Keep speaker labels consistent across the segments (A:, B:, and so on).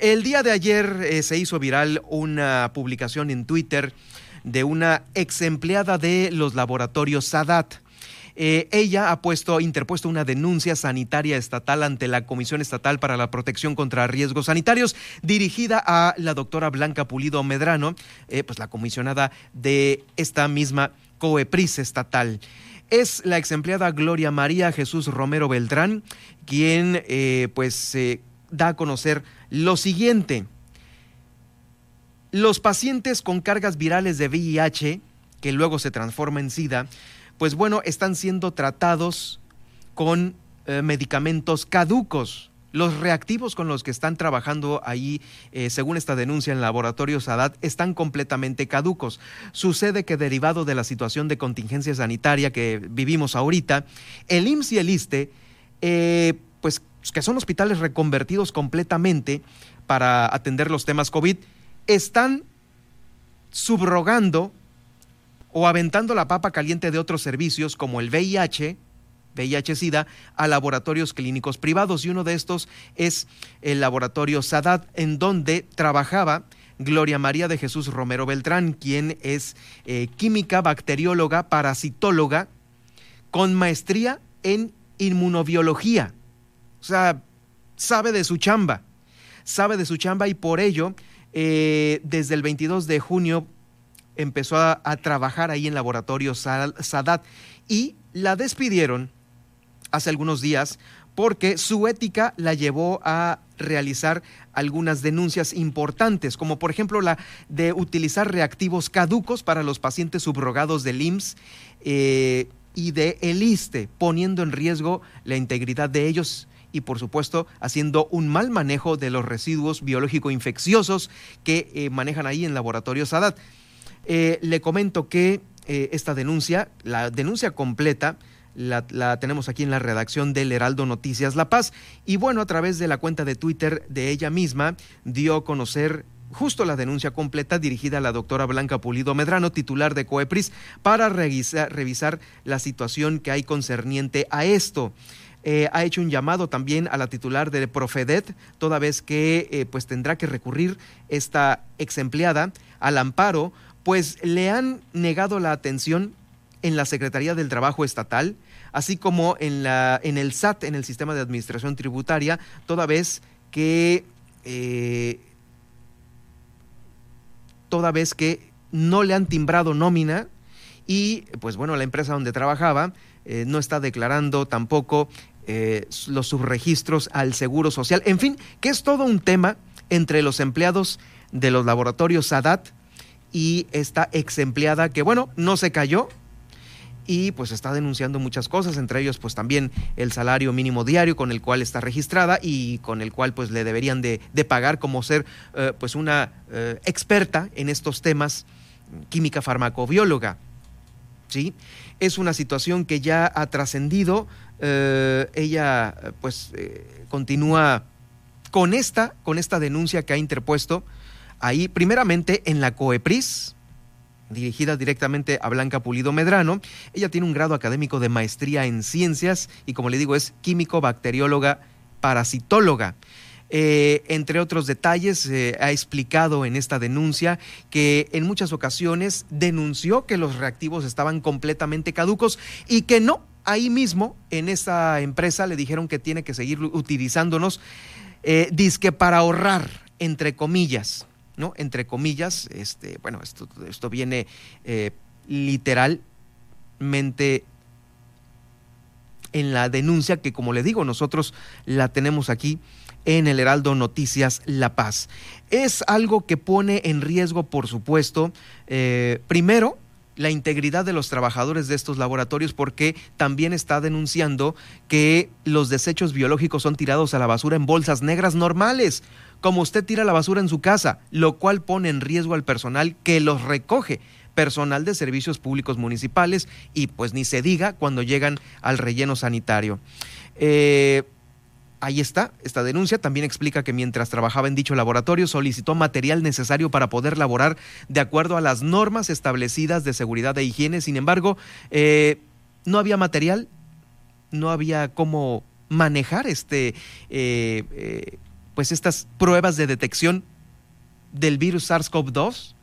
A: El día de ayer eh, se hizo viral una publicación en Twitter de una ex empleada de los laboratorios Sadat. Eh, ella ha puesto, interpuesto una denuncia sanitaria estatal ante la Comisión Estatal para la Protección contra Riesgos Sanitarios, dirigida a la doctora Blanca Pulido Medrano, eh, pues la comisionada de esta misma COEPRIS estatal. Es la ex empleada Gloria María Jesús Romero Beltrán, quien eh, pues da a conocer lo siguiente. Los pacientes con cargas virales de VIH, que luego se transforma en SIDA, pues bueno, están siendo tratados con eh, medicamentos caducos. Los reactivos con los que están trabajando ahí, eh, según esta denuncia en laboratorios Sadat, están completamente caducos. Sucede que derivado de la situación de contingencia sanitaria que vivimos ahorita, el IMSS y el ISTE, eh, pues que son hospitales reconvertidos completamente para atender los temas COVID, están subrogando o aventando la papa caliente de otros servicios como el VIH, VIH-Sida, a laboratorios clínicos privados. Y uno de estos es el laboratorio Sadat, en donde trabajaba Gloria María de Jesús Romero Beltrán, quien es eh, química, bacterióloga, parasitóloga, con maestría en inmunobiología. O sea, sabe de su chamba, sabe de su chamba y por ello, eh, desde el 22 de junio empezó a, trabajar ahí en laboratorio Sadat y la despidieron hace algunos días porque su ética la llevó a realizar algunas denuncias importantes, como por ejemplo la de utilizar reactivos caducos para los pacientes subrogados del IMSS eh, y de ELISTE, poniendo en riesgo la integridad de ellos y por supuesto haciendo un mal manejo de los residuos biológico infecciosos que eh, manejan ahí en laboratorio Sadat. Eh, le comento que eh, esta denuncia, la denuncia completa, la, tenemos aquí en la redacción del Heraldo Noticias La Paz. Y bueno, a través de la cuenta de Twitter de ella misma, dio a conocer justo la denuncia completa dirigida a la doctora Blanca Pulido Medrano, titular de COEPRIS, para revisar, la situación que hay concerniente a esto. Eh, ha hecho un llamado también a la titular de Profedet, toda vez que pues tendrá que recurrir esta ex empleada al amparo pues le han negado la atención en la Secretaría del Trabajo Estatal, así como en, la, en el SAT, en el Sistema de Administración Tributaria, toda vez que, eh, toda vez que no le han timbrado nómina y, pues bueno, la empresa donde trabajaba eh, no está declarando tampoco eh, los subregistros al Seguro Social. En fin, que es todo un tema entre los empleados de los laboratorios SADAT, y esta ex empleada que, bueno, no se cayó y pues está denunciando muchas cosas, entre ellos pues también el salario mínimo diario con el cual está registrada y con el cual pues le deberían de, pagar como ser eh, pues una experta en estos temas, química farmacobióloga. ¿Sí? Es una situación que ya ha trascendido, eh, ella pues continúa con esta, con esta denuncia que ha interpuesto ahí primeramente en la COEPRIS, dirigida directamente a Blanca Pulido Medrano. Ella tiene un grado académico de maestría en ciencias y como le digo es químico, bacterióloga, parasitóloga. Eh, entre otros detalles, ha explicado en esta denuncia que en muchas ocasiones denunció que los reactivos estaban completamente caducos y que no, ahí mismo en esa empresa le dijeron que tiene que seguir utilizándonos, eh, disque para ahorrar, entre comillas. ¿no? Entre comillas, este, bueno, esto, esto viene eh, literalmente en la denuncia que, como le digo, nosotros la tenemos aquí en el Heraldo Noticias La Paz. Es algo que pone en riesgo, por supuesto, eh, primero, la integridad de los trabajadores de estos laboratorios porque también está denunciando que los desechos biológicos son tirados a la basura en bolsas negras normales como usted tira la basura en su casa, lo cual pone en riesgo al personal que los recoge, personal de servicios públicos municipales y pues ni se diga cuando llegan al relleno sanitario. Eh, ahí está, esta denuncia. También explica que mientras trabajaba en dicho laboratorio solicitó material necesario para poder laborar de acuerdo a las normas establecidas de seguridad e higiene, sin embargo, eh, no había material, no había cómo manejar este... Eh, pues estas pruebas de detección del virus SARS-CoV-2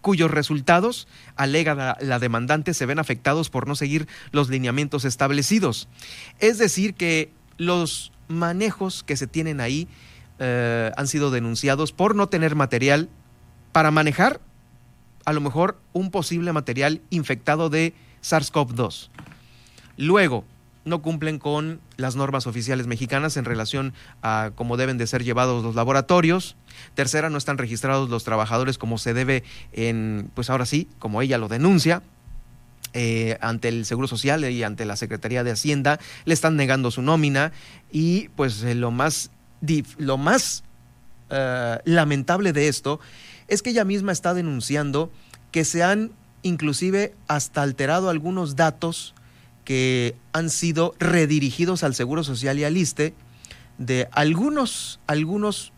A: cuyos resultados, alega la, demandante, se ven afectados por no seguir los lineamientos establecidos. Es decir, que los manejos que se tienen ahí eh, han sido denunciados por no tener material para manejar a lo mejor un posible material infectado de SARS-CoV-2. Luego, no cumplen con las normas oficiales mexicanas en relación a cómo deben de ser llevados los laboratorios. Tercera, no están registrados los trabajadores como se debe en, pues ahora sí, como ella lo denuncia, eh, ante el Seguro Social y ante la Secretaría de Hacienda, le están negando su nómina y pues eh, lo más, lo más eh, lamentable de esto es que ella misma está denunciando que se han inclusive hasta alterado algunos datos que han sido redirigidos al Seguro Social y al ISTE de algunos, algunos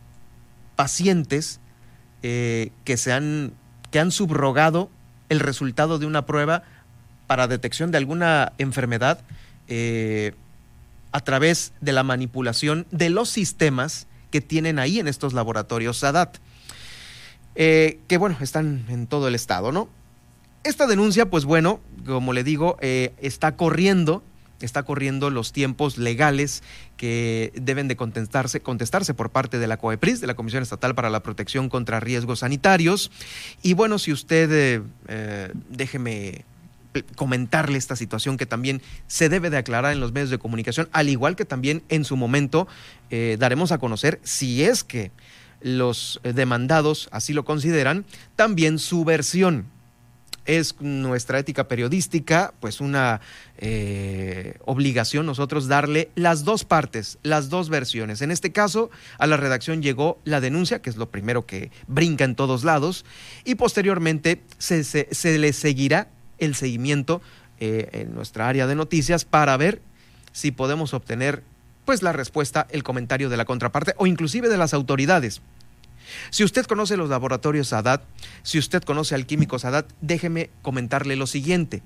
A: pacientes eh, que, se han, que han subrogado el resultado de una prueba para detección de alguna enfermedad eh, a través de la manipulación de los sistemas que tienen ahí en estos laboratorios SADAT, eh, que bueno, están en todo el estado, ¿no? Esta denuncia, pues bueno, como le digo, eh, está corriendo, está corriendo los tiempos legales que deben de contestarse, contestarse por parte de la COEPRIS, de la Comisión Estatal para la Protección contra Riesgos Sanitarios. Y bueno, si usted, eh, eh, déjeme comentarle esta situación que también se debe de aclarar en los medios de comunicación, al igual que también en su momento daremos a conocer si es que los demandados así lo consideran, también su versión es nuestra ética periodística, pues una eh, obligación nosotros darle las dos partes, las dos versiones. En este caso, a la redacción llegó la denuncia, que es lo primero que brinca en todos lados, y posteriormente se, se, le seguirá el seguimiento eh, en nuestra área de noticias para ver si podemos obtener pues la respuesta, el comentario de la contraparte o inclusive de las autoridades. Si usted conoce los laboratorios Sadat, si usted conoce al químico Sadat, déjeme comentarle lo siguiente.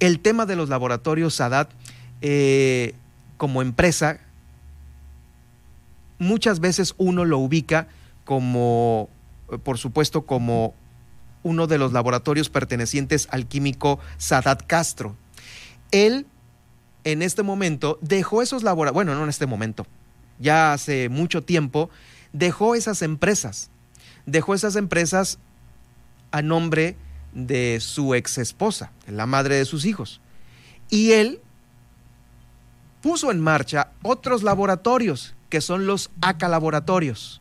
A: El tema de los laboratorios Sadat eh, como empresa, muchas veces uno lo ubica como, por supuesto, como uno de los laboratorios pertenecientes al químico Sadat Castro. Él, en este momento, dejó esos laboratorios, bueno, no en este momento, ya hace mucho tiempo, dejó esas empresas, dejó esas empresas a nombre de su ex esposa, la madre de sus hijos. Y él puso en marcha otros laboratorios, que son los ACA laboratorios.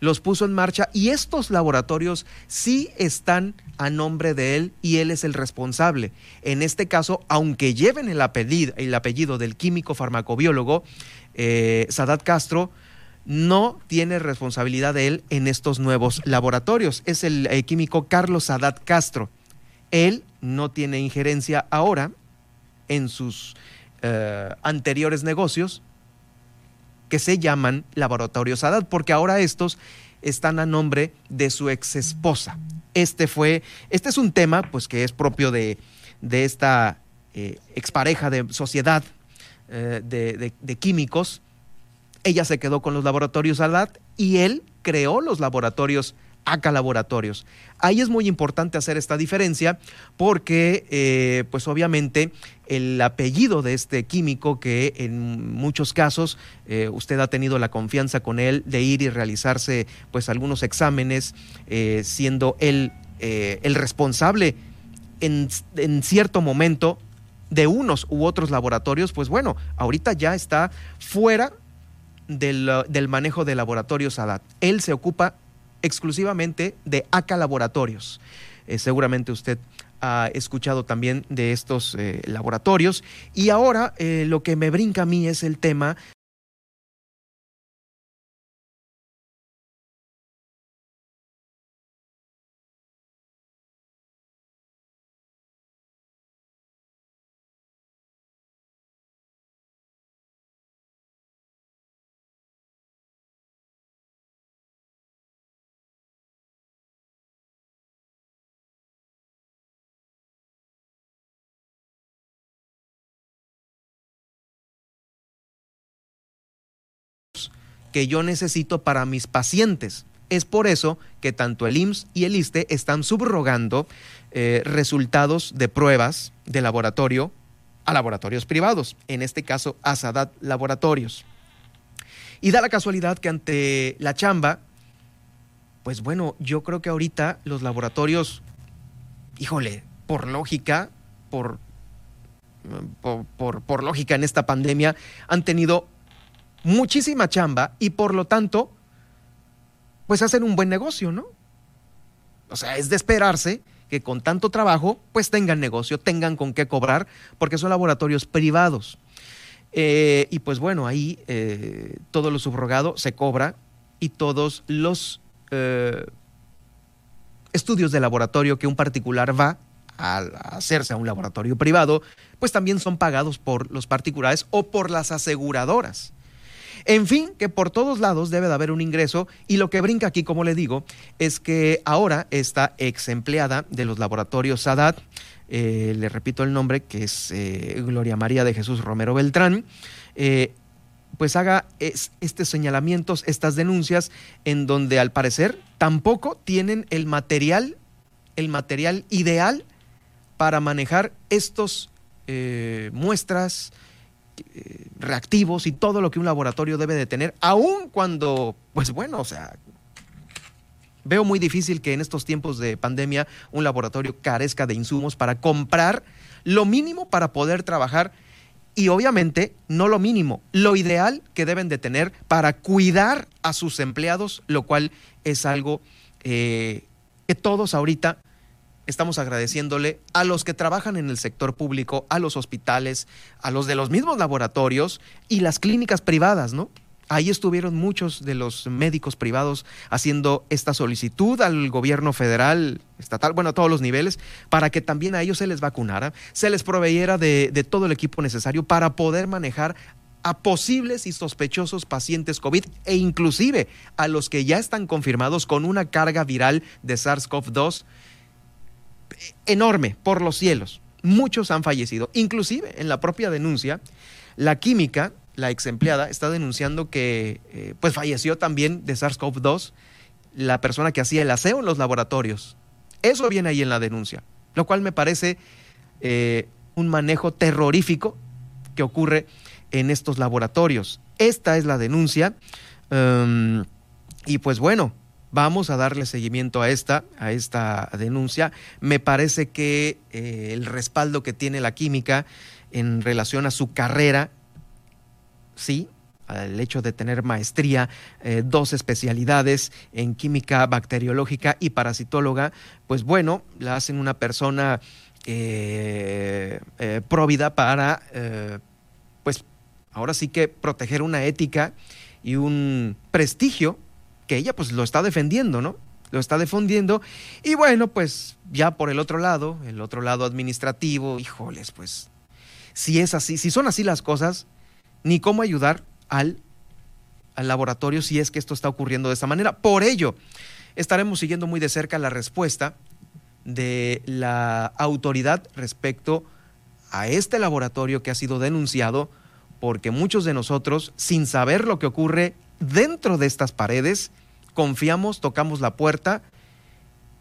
A: Los puso en marcha y estos laboratorios sí están a nombre de él y él es el responsable. En este caso, aunque lleven el apellido, el apellido del químico farmacobiólogo eh, Sadat Castro, no tiene responsabilidad de él en estos nuevos laboratorios. Es el eh, químico Carlos Sadat Castro. Él no tiene injerencia ahora en sus eh, anteriores negocios que se llaman laboratorios Sadat, porque ahora estos están a nombre de su ex esposa. Este fue, este es un tema pues que es propio de, esta eh, expareja de sociedad de químicos ella se quedó con los laboratorios ALAT y él creó los laboratorios ACA Laboratorios. Ahí es muy importante hacer esta diferencia porque, eh, pues obviamente, el apellido de este químico que en muchos casos eh, usted ha tenido la confianza con él de ir y realizarse pues algunos exámenes, eh, siendo él el responsable en, en cierto momento de unos u otros laboratorios, pues bueno, ahorita ya está fuera del, manejo de laboratorios ADAT. Él se ocupa exclusivamente de ACA Laboratorios. Eh, seguramente usted ha escuchado también de estos eh, laboratorios. Y ahora eh, lo que me brinca a mí es el tema que yo necesito para mis pacientes. Es por eso que tanto el IMSS y el ISTE están subrogando eh, resultados de pruebas de laboratorio a laboratorios privados, en este caso a Sadat Laboratorios. Y da la casualidad que ante la chamba, pues bueno, yo creo que ahorita los laboratorios, híjole, por lógica, por, por, por, lógica en esta pandemia, han tenido muchísima chamba y por lo tanto, pues hacen un buen negocio, ¿no? O sea, es de esperarse que con tanto trabajo, pues tengan negocio, tengan con qué cobrar, porque son laboratorios privados. Eh, y pues bueno, ahí eh, todo lo subrogado se cobra y todos los eh, estudios de laboratorio que un particular va a hacerse a un laboratorio privado, pues también son pagados por los particulares o por las aseguradoras. En fin, que por todos lados debe de haber un ingreso y lo que brinca aquí, como le digo, es que ahora esta ex empleada de los laboratorios Sadat, eh, le repito el nombre, que es eh, Gloria María de Jesús Romero Beltrán, eh, pues haga estos señalamientos, estas denuncias, en donde al parecer tampoco tienen el material, el material ideal para manejar estos muestras, reactivos y todo lo que un laboratorio debe de tener, aun cuando, pues bueno, o sea, veo muy difícil que en estos tiempos de pandemia un laboratorio carezca de insumos para comprar lo mínimo para poder trabajar y obviamente no lo mínimo, lo ideal que deben de tener para cuidar a sus empleados, lo cual es algo eh, que todos ahorita estamos agradeciéndole a los que trabajan en el sector público, a los hospitales, a los de los mismos laboratorios y las clínicas privadas, ¿no? Ahí estuvieron muchos de los médicos privados haciendo esta solicitud al gobierno federal, estatal, bueno, a todos los niveles, para que también a ellos se les vacunara, se les proveyera de, de todo el equipo necesario para poder manejar a posibles y sospechosos pacientes COVID e inclusive a los que ya están confirmados con una carga viral de SARS-CoV-2 enorme por los cielos. Muchos han fallecido. Inclusive en la propia denuncia, la química, la ex empleada, está denunciando que eh, pues falleció también de SARS-CoV-2 la persona que hacía el aseo en los laboratorios. Eso viene ahí en la denuncia, lo cual me parece eh, un manejo terrorífico que ocurre en estos laboratorios. Esta es la denuncia. Um, y pues bueno, Vamos a darle seguimiento a esta, a esta denuncia. Me parece que eh, el respaldo que tiene la química en relación a su carrera, sí, al hecho de tener maestría, eh, dos especialidades en química bacteriológica y parasitóloga, pues bueno, la hacen una persona eh, próvida para, pues ahora sí que proteger una ética y un prestigio que ella pues lo está defendiendo, ¿no? Lo está defendiendo. Y bueno, pues ya por el otro lado, el otro lado administrativo, híjoles, pues si es así, si son así las cosas, ni cómo ayudar al, al laboratorio si es que esto está ocurriendo de esta manera. Por ello, estaremos siguiendo muy de cerca la respuesta de la autoridad respecto a este laboratorio que ha sido denunciado porque muchos de nosotros, sin saber lo que ocurre dentro de estas paredes, confiamos, tocamos la puerta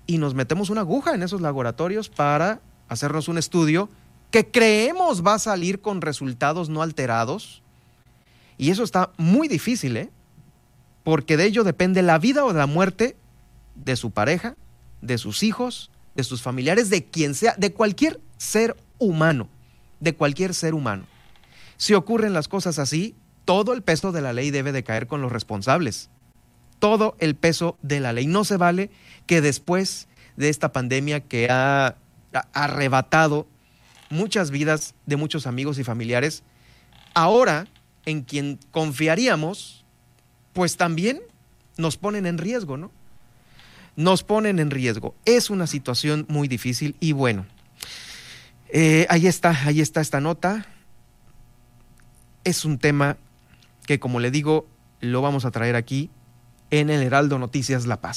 A: y nos metemos una aguja en esos laboratorios para hacernos un estudio que creemos va a salir con resultados no alterados. Y eso está muy difícil, ¿eh? Porque de ello depende la vida o la muerte de su pareja, de sus hijos, de sus familiares, de quien sea, de cualquier ser humano, de cualquier ser humano. Si ocurren las cosas así, todo el peso de la ley debe de caer con los responsables. Todo el peso de la ley. No se vale que después de esta pandemia que ha arrebatado muchas vidas de muchos amigos y familiares, ahora en quien confiaríamos, pues también nos ponen en riesgo, ¿no? Nos ponen en riesgo. Es una situación muy difícil y bueno, eh, ahí está, ahí está esta nota. Es un tema que como le digo, lo vamos a traer aquí en el Heraldo Noticias La Paz.